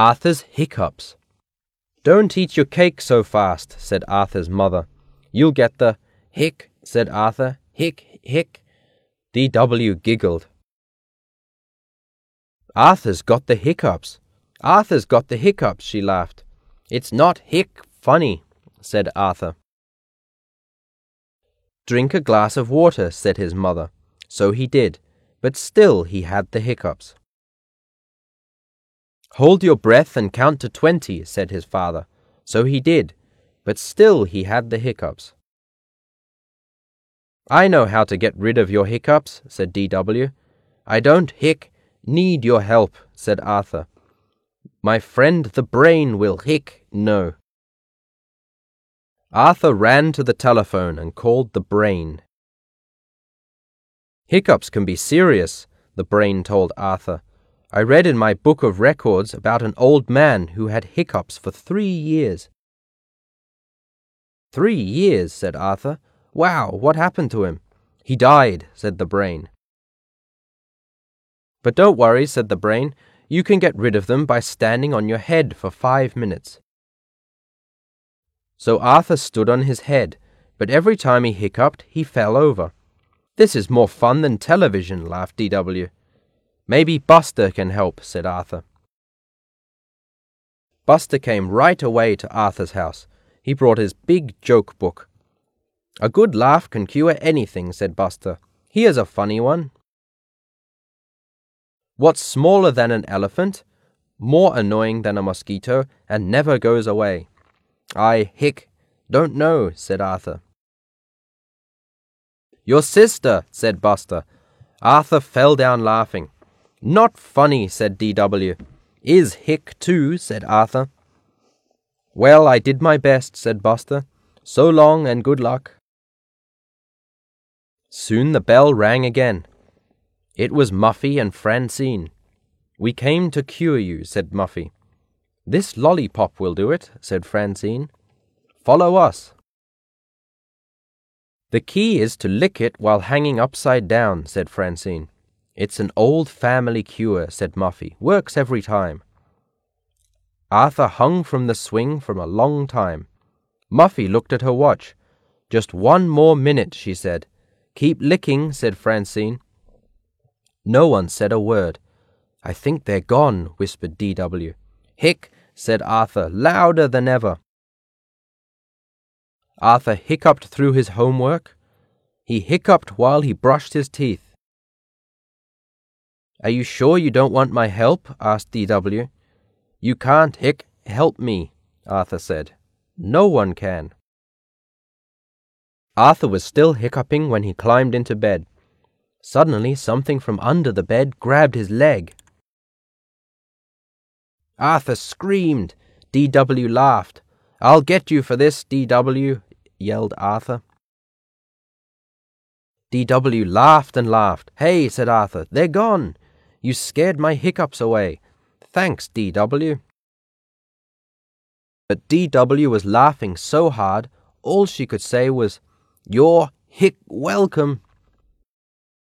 Arthur's hiccups. Don't eat your cake so fast, said Arthur's mother. You'll get the hic, said Arthur. Hic, hic. D.W. giggled. Arthur's got the hiccups. Arthur's got the hiccups, she laughed. It's not hic funny, said Arthur. Drink a glass of water, said his mother. So he did, but still he had the hiccups. Hold your breath and count to twenty, said his father. So he did, but still he had the hiccups. I know how to get rid of your hiccups, said D.W. I don't hic need your help, said Arthur. My friend the brain will hic no. Arthur ran to the telephone and called the brain. Hiccups can be serious, the brain told Arthur. I read in my book of records about an old man who had hiccups for three years. Three years, said Arthur. Wow, what happened to him? He died, said the brain. But don't worry, said the brain. You can get rid of them by standing on your head for five minutes. So Arthur stood on his head, but every time he hiccuped, he fell over. This is more fun than television, laughed D.W. Maybe Buster can help, said Arthur. Buster came right away to Arthur's house. He brought his big joke book. A good laugh can cure anything, said Buster. Here's a funny one. What's smaller than an elephant, more annoying than a mosquito, and never goes away? I, hick, don't know, said Arthur. Your sister, said Buster. Arthur fell down laughing. Not funny, said D.W. Is hick too, said Arthur. Well, I did my best, said Buster. So long and good luck. Soon the bell rang again. It was Muffy and Francine. We came to cure you, said Muffy. This lollipop will do it, said Francine. Follow us. The key is to lick it while hanging upside down, said Francine. It's an old family cure, said Muffy. Works every time. Arthur hung from the swing for a long time. Muffy looked at her watch. Just one more minute, she said. Keep licking, said Francine. No one said a word. I think they're gone, whispered D.W. Hick, said Arthur, louder than ever. Arthur hiccuped through his homework. He hiccuped while he brushed his teeth. Are you sure you don't want my help? asked D.W. You can't hic help me, Arthur said. No one can. Arthur was still hiccuping when he climbed into bed. Suddenly, something from under the bed grabbed his leg. Arthur screamed. D.W. laughed. I'll get you for this, D.W., yelled Arthur. D.W. laughed and laughed. Hey, said Arthur, they're gone. You scared my hiccups away. Thanks, D.W. But D.W. was laughing so hard, all she could say was, You're hic welcome.